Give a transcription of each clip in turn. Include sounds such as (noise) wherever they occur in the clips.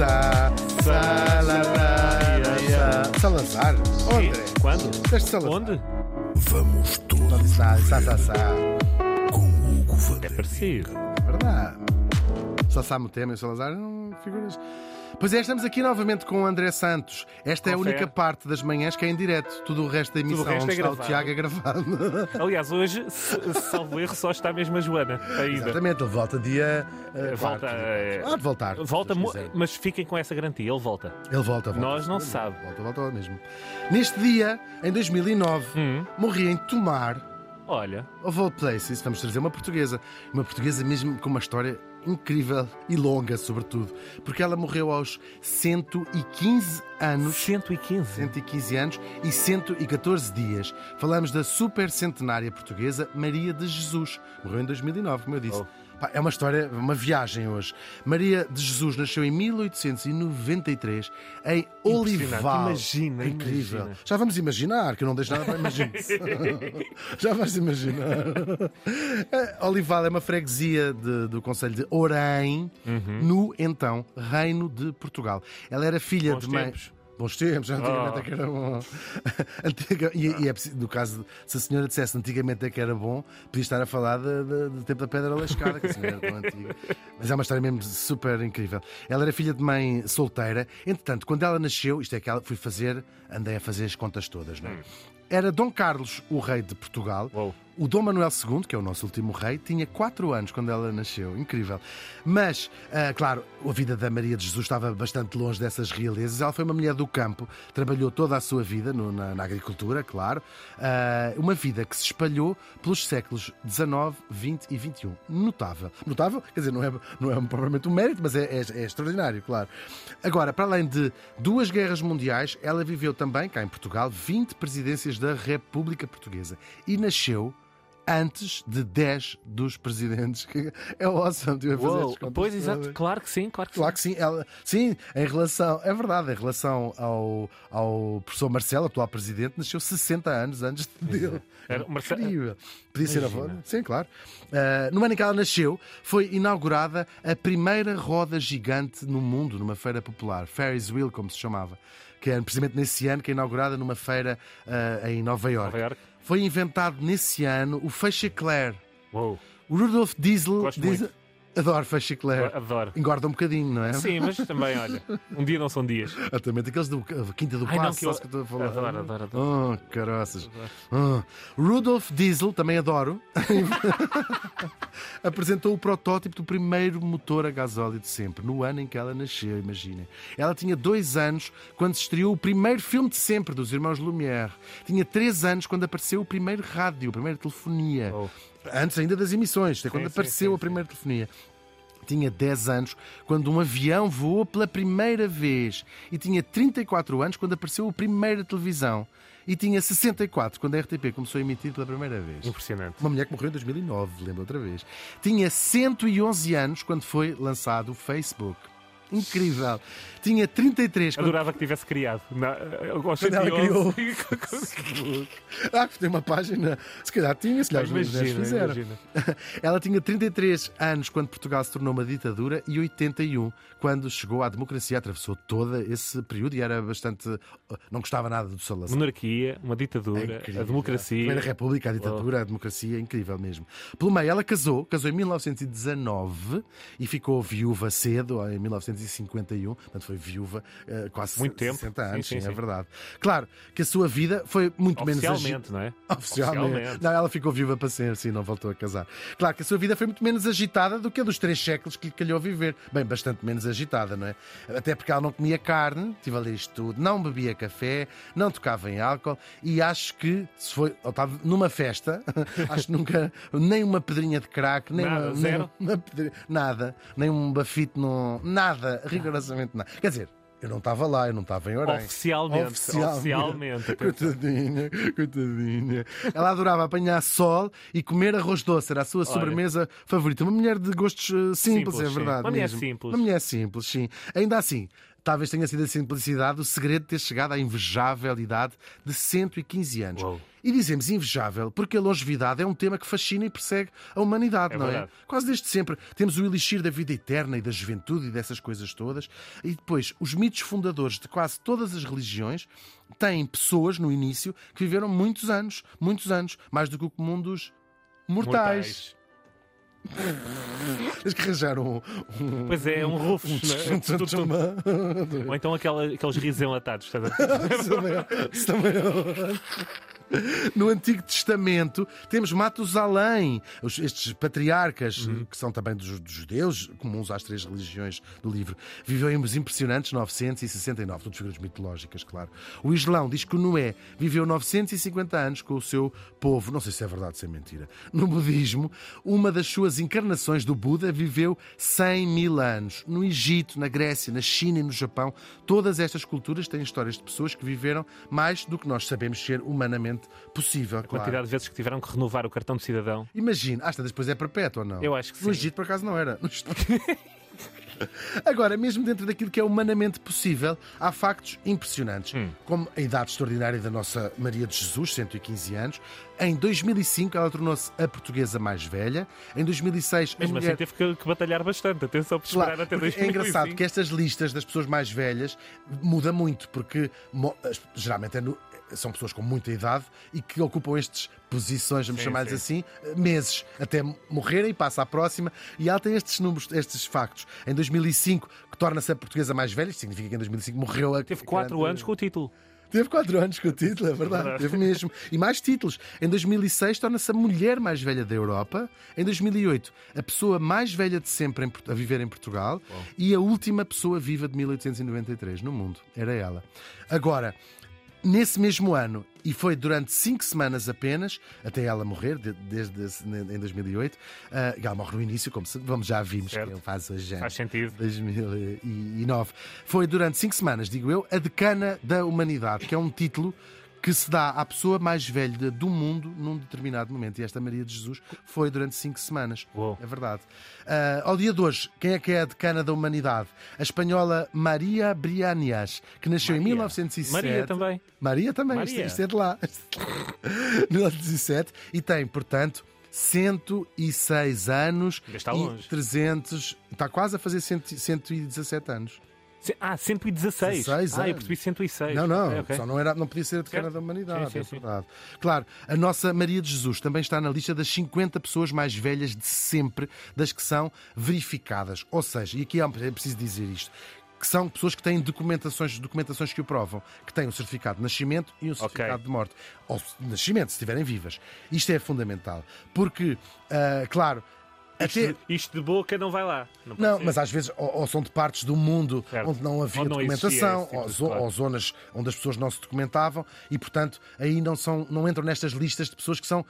Sa, Salazar. Salazar? Onde? Quando? Deste Salazar. Onde? Vamos todos nada. Sa, sa, sa. com Hugo Van É parecido. É verdade. Só sabe o tema e o Salazar não figuras. Pois é, estamos aqui novamente com o André Santos. Esta é a Confere. única parte das manhãs que é em direto. Tudo o resto da emissão resto onde é está o. Tiago é gravado. (laughs) Aliás, hoje, se- salvo erro, só está mesmo a Joana ainda. Exatamente, ele volta dia. eh, Volta, quarto. eh, Ah, de voltar. se Volta, Deus mo- quiser. mas fiquem com essa garantia, ele volta. Ele volta, volta. Nós não se sabe. Volta, volta mesmo. Neste dia, em 2009, Hum. morri em Tomar, Olha, of all places. Vamos trazer uma portuguesa. Uma portuguesa mesmo com uma história incrível e longa, sobretudo. Porque ela morreu aos 115 anos. 115. 115 anos e 114 dias. Falamos da super centenária portuguesa Maria de Jesus. Morreu em 2009, como eu disse. Oh. É uma história, uma viagem hoje. Maria de Jesus nasceu em 1893 em Olival. Imagina, Incrível. imagina. Já vamos imaginar, que eu não deixo nada para imaginar. (laughs) Já vais imaginar. Eh, Olival é uma freguesia de- do Conselho de Orém, Uhum. no então Reino de Portugal. Ela era filha Bons de mãe. tempos. Bons tempos, antigamente é que era bom. Antiga- e, e é preciso- no caso, se a senhora dissesse antigamente é que era bom, podia estar a falar de- de- do tempo da pedra lascada, que a senhora era tão antiga. Mas é uma história mesmo super incrível. Ela era filha de mãe solteira. Entretanto, quando ela nasceu, isto é que ela fui fazer, andei a fazer as contas todas, não é? Era Dom Carlos, o rei de Portugal. Uou. O Dom Manuel II, que é o nosso último rei, tinha 4 anos quando ela nasceu. Incrível. Mas, ah, claro, a vida da Maria de Jesus estava bastante longe dessas realezas. Ela foi uma mulher do campo, trabalhou toda a sua vida no- na, na agricultura, claro. Ah, uma vida que se espalhou pelos séculos XIX, XX e XXI. Notável. Notável, quer dizer, não é, não é propriamente um mérito, mas é, é- é extraordinário, claro. Agora, para além de duas guerras mundiais, ela viveu também, cá em Portugal, 20 presidências da República Portuguesa. E nasceu antes de 10 dos presidentes. (laughs) É awesome, a fazer Uou, estas contas pois, exato, claro que sim, claro que sim. Claro que sim, ela, sim, em relação, é verdade, em relação ao, ao professor Marcelo, atual presidente, nasceu 60 anos antes (laughs) dele. Era Marcelo- Incrível. Podia ser avó? Sim, claro. Ah, no ano em que ela nasceu, foi inaugurada a primeira roda gigante no mundo, numa feira popular, Ferris Wheel, como se chamava, que é precisamente nesse ano que é inaugurada numa feira ah, em Nova York. Nova Iorque. Foi inventado nesse ano o feixe Eclair. Uou, O Rudolf Diesel. Diesel adoro Eclair. adoro. Engorda um bocadinho, não é? Sim, mas também, olha, um dia não são dias. (laughs) Exatamente, aqueles do Quinta do Ai, não, Passo, que eu que estou a falar. adoro, adoro, adoro. Oh, caroças. Oh. Rudolf Diesel, também adoro, (laughs) apresentou o protótipo do primeiro motor a gasóleo de sempre, no ano em que ela nasceu, imaginem. Ela tinha dois anos quando se estreou o primeiro filme de sempre dos irmãos Lumière. Tinha três anos quando apareceu o primeiro rádio, a primeira telefonia. Oh. Antes ainda das emissões, é quando sim, apareceu sim, a primeira telefonia. Tinha 10 anos quando um avião voou pela primeira vez. E tinha 34 anos quando apareceu a primeira televisão. E tinha 64 quando a RTP começou a emitir pela primeira vez. Impressionante. Uma mulher que morreu em 2009, lembro outra vez. Tinha 111 anos quando foi lançado o Facebook. Incrível. Tinha 33 quando Adorava que tivesse criado. Na, aos Quando ela 111. (laughs) Ah, tem uma página. Se calhar tinha, se calhar os mulheres Imagina, fizeram. imagina. (laughs) Ela tinha 33 anos quando Portugal se tornou uma ditadura e 81 quando chegou à democracia. Atravessou todo esse período e era bastante. Não gostava nada do Salazar. Monarquia, uma É ditadura, incrível. a A democracia. Primeira República, a ditadura, a democracia, é incrível mesmo. Pelo meio, ela casou, casou em 1919 e ficou viúva cedo, em 1951. Portanto, foi viúva eh, quase Muito tempo. 60 anos, Sim, sim, sim, é sim. verdade. Claro que a sua vida foi muito menos agitada. Não é? (laughs) Oficialmente. Oficialmente. Não, ela ficou viúva para sempre, sim, não voltou a casar. Claro que a sua vida foi muito menos agitada do que a dos três séculos que lhe calhou viver. Bem, bastante menos agitada, não é? Até porque ela não comia carne, tive a ler isto tudo, não bebia café, não tocava em álcool e acho que se foi, ou estava numa festa, (laughs) acho que nunca, nem uma pedrinha de crack, nem Nada, uma, zero? nem uma pedrinha, nada, nem um bafite, não, nada, rigorosamente nada. Quer dizer, eu não estava lá, eu não estava em Orem. Oficialmente. Oficialmente. atenção. Coitadinha, coitadinha. Ela adorava apanhar sol e comer arroz doce, era a sua sobremesa favorita. Uma mulher de gostos eh, simples, Simples, é sim. verdade. Uma mulher mesmo. simples. Uma mulher simples, sim. Ainda assim, talvez tenha sido a simplicidade o segredo de ter chegado à invejável idade de 115 anos. Uou. E dizemos invejável porque a longevidade é um tema que fascina e persegue a humanidade, É não verdade. é? Quase desde sempre. Temos o elixir da vida eterna e da juventude e dessas coisas todas. E depois, os mitos fundadores de quase todas as religiões têm pessoas no início que viveram muitos anos, muitos anos, mais do que o comum dos mortais. (laughs) Tens que arranjar um. um... Pois é, um rufus. um tu- Ou então aquela- aqueles risos enlatados. estás a ver? (laughs) Isso também é- isso também é- (laughs) No Antigo Testamento temos Matusalém, estes patriarcas, que são também dos, dos judeus, comuns às três religiões do livro. Viveu em uns impressionantes 969, todas figuras mitológicas, claro. O Islão diz que Noé viveu 950 anos com o seu povo. Não sei se é verdade ou se é mentira. No budismo, uma das suas encarnações do Buda viveu 100 mil anos. No Egito, na Grécia, na China e no Japão, todas estas culturas têm histórias de pessoas que viveram mais do que nós sabemos ser humanamente possível. A claro. quantidade de vezes que tiveram que renovar o cartão de cidadão. Imagina, às tantas depois é perpétuo ou não? Eu acho que No sim. Egito, por acaso, não era. (laughs) No Agora, mesmo dentro daquilo que é humanamente possível, há factos impressionantes, Hum. como a idade extraordinária da nossa Maria de Jesus, 115 anos. Em 2005, ela tornou-se a portuguesa mais velha. Em 2006, a Mesmo mulher... assim teve que, que batalhar bastante. Atenção por esperar Claro, até porque 2005. é engraçado que estas listas das pessoas mais velhas muda muito, porque geralmente é no- são pessoas com muita idade e que ocupam estas posições, vamos chamar-lhes sim. assim, meses até morrerem e passa à próxima. E ela tem estes números, estes factos. Em 2005, que torna-se a portuguesa mais velha, isto significa que em 2005 morreu a. Teve 4 grande- anos com o título. Teve 4 anos com o título, é verdade. Teve mesmo. E mais títulos. Em 2006 torna-se a mulher mais velha da Europa. Em 2008, a pessoa mais velha de sempre em a viver em Portugal. E a última pessoa viva de 1893 no mundo. Era ela. Agora, nesse mesmo ano, e foi durante 5 semanas apenas, até ela morrer, de- desde esse- em 2008, ah, ela morre no início, como se, vamos já vimos Certo. que faz hoje Faz sentido. 2009. Foi durante cinco semanas, digo eu, a decana da humanidade, que é um título que se dá à pessoa mais velha do mundo num determinado momento. E esta Maria de Jesus foi durante cinco semanas. Uou. É verdade. Ah, ao dia de hoje, quem é que é a decana da humanidade? A espanhola Maria Brianias, que nasceu em Maria. 1907. Maria também. Maria também, Maria. Isto, é de lá. (laughs) 1907. E tem, portanto, 106 anos está longe. 300. Está quase a fazer 100 117 anos. Ah, 116. 16 ah, eu anos. percebi 106. Não, não, Ok, ok. só não, era, não podia ser a decana da humanidade, Sim, sim, é sim. verdade. Claro, a nossa Maria de Jesus também está na lista das 50 pessoas mais velhas de sempre, das que são verificadas. Ou seja, e aqui é preciso dizer isto. Que são pessoas que têm documentações, documentações que o provam, que têm um certificado de nascimento e um certificado de morte. Ou de nascimento, se estiverem vivas. Isto é fundamental. Porque, ah, claro, até. Isto, isto de boca não vai lá. Não, Não, mas às vezes ou, ou são de partes do mundo Certo. onde não havia Ou não documentação, tipo ou, zo- claro. ou zonas onde as pessoas não se documentavam e, portanto, aí não, são, não entram nestas listas de pessoas que são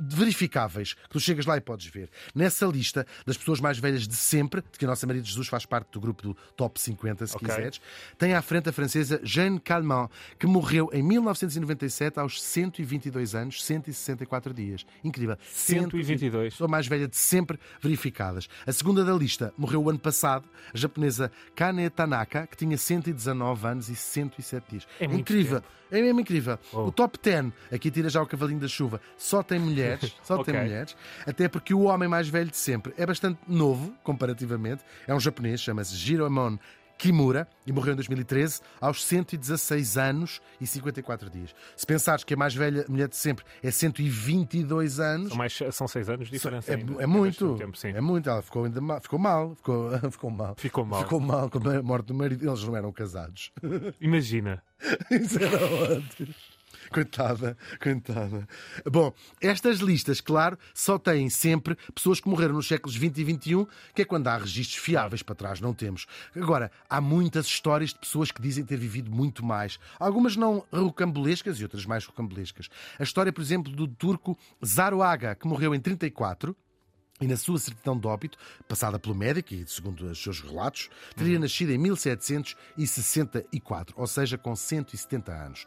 verificáveis, que tu chegas lá e podes ver. Nessa lista das pessoas mais velhas de sempre, de que a nossa Maria de Jesus faz parte do grupo do Top 50, se Ok. quiseres, tem à frente a francesa Jeanne Calment, que morreu em 1997 aos 122 anos, 164 dias. Incrível. 122. Pessoa mais velha de sempre verificadas. A segunda da lista morreu o ano passado, a japonesa Kane Tanaka, que tinha 119 anos e 107 dias. É muito incrível. É mesmo incrível. Oh. O top 10, aqui tira já o cavalinho da chuva, só tem mulheres, (laughs) só tem Ok. mulheres, até porque o homem mais velho de sempre é bastante novo, comparativamente. É um japonês, chama-se Jiromon Kimura e morreu em 2013 aos 116 anos e 54 dias. Se pensares que a mais velha mulher de sempre é 122 anos, São, mais, são seis anos de diferença. é, ainda. é muito. tempo, é muito. Ela ficou, ainda mal, ficou mal. Ficou, (laughs) ficou mal. Ficou mal. Ficou mal com a morte do marido. Eles não eram casados. Imagina. (laughs) Isso era ótimo. (laughs) Coitada, coitada. Bom, estas listas, claro, só têm sempre pessoas que morreram nos séculos 20 e 21, que é quando há registros fiáveis para trás, não temos. Agora, há muitas histórias de pessoas que dizem ter vivido muito mais. Algumas não rocambolescas e outras mais rocambolescas. A história, por exemplo, do turco Zaruaga, que morreu em 34. E na sua certidão de óbito, passada pelo médico e segundo os seus relatos, teria nascido em 1764, ou seja, com 170 anos.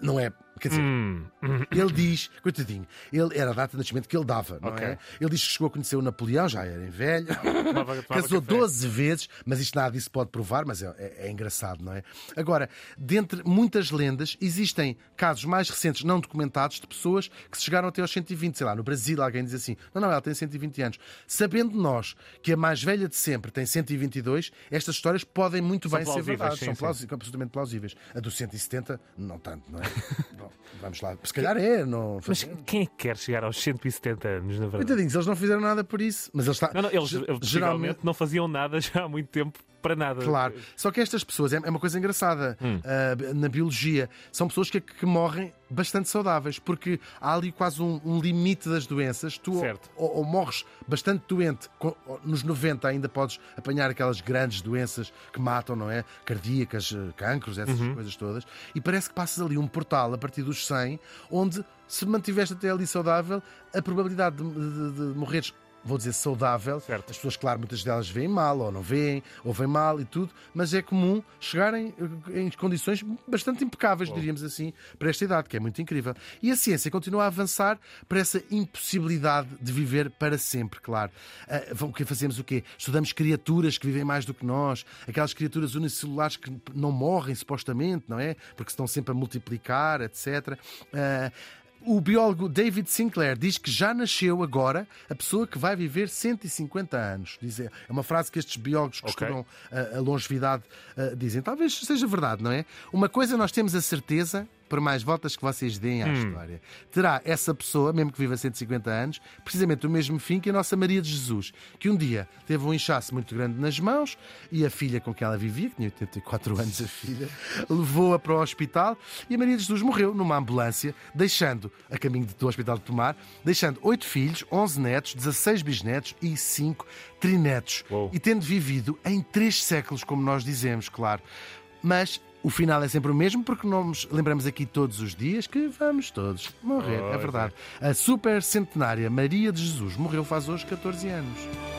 Não é. Quer dizer, Hum, hum. ele diz, coitadinho, ele era a data de nascimento que ele dava, não Ok. é? Ele diz que chegou a conhecer o Napoleão, já era em velho, Tomava- tomava (laughs) casou café. 12 vezes, mas isto nada disso pode provar, mas é, é- é engraçado, não é? Agora, dentre muitas lendas, existem casos mais recentes não documentados de pessoas que chegaram até aos 120, sei lá, no Brasil alguém diz assim, não, não, ela tem 120 anos. Sabendo nós que a mais velha de sempre tem 122, estas histórias podem muito São bem ser verdade, sim, são sim. plausíveis, absolutamente plausíveis. A do 170, não tanto, não é? Bom, vamos lá, se calhar é, não... Mas quem é que quer chegar aos 170 anos, na verdade? Coitadinhos, eles não fizeram nada por isso. Mas eles, está- Não, não, eles ge- geralmente não faziam nada já há muito tempo para nada. Claro. Só que estas pessoas, é é uma coisa engraçada Hum. ah, na biologia, são pessoas que, que morrem bastante saudáveis, porque há ali quase um, um limite das doenças. Tu ou- Certo. ou, ou morres bastante doente, nos 90 ainda podes apanhar aquelas grandes doenças que matam, não é? Cardíacas, eh, cancros, essas Uhum. coisas todas. E parece que passas ali um portal a partir dos 100, onde se mantiveste até ali saudável, a probabilidade de, de- de morreres. Vou dizer saudável, Certo. as pessoas, claro, muitas delas veem mal ou não veem, ou veem mal e tudo, mas é comum chegarem eh, em condições bastante impecáveis, diríamos assim, para esta idade, que é muito incrível. E a ciência continua a avançar para essa impossibilidade de viver para sempre, claro. Vamos- o que fazemos o quê? Estudamos criaturas que vivem mais do que nós, aquelas criaturas unicelulares que não morrem, supostamente, não é? Porque estão sempre a multiplicar, etc. Ah, o biólogo David Sinclair diz que já nasceu agora a pessoa que vai viver 150 anos. Diz, é uma frase que estes biólogos que Ok. estudam a, a longevidade ah, dizem. Talvez seja verdade, não é? Uma coisa nós temos a certeza, por mais voltas que vocês deem à história, terá essa pessoa, mesmo que viva 150 anos, precisamente o mesmo fim que a nossa Maria de Jesus, que um dia teve um inchaço muito grande nas mãos e a filha com quem ela vivia, que tinha 84 (laughs) anos a filha, levou-a para o hospital e a Maria de Jesus morreu numa ambulância, deixando, a caminho do hospital de Tomar, deixando 8 filhos, 11 netos, 16 bisnetos e 5 trinetos. Uou. E tendo vivido em três séculos, como nós dizemos, claro. Mas o final é sempre o mesmo, porque não nos lembramos aqui todos os dias que vamos todos morrer. é Pois verdade. A super centenária Maria de Jesus morreu faz hoje 14 anos.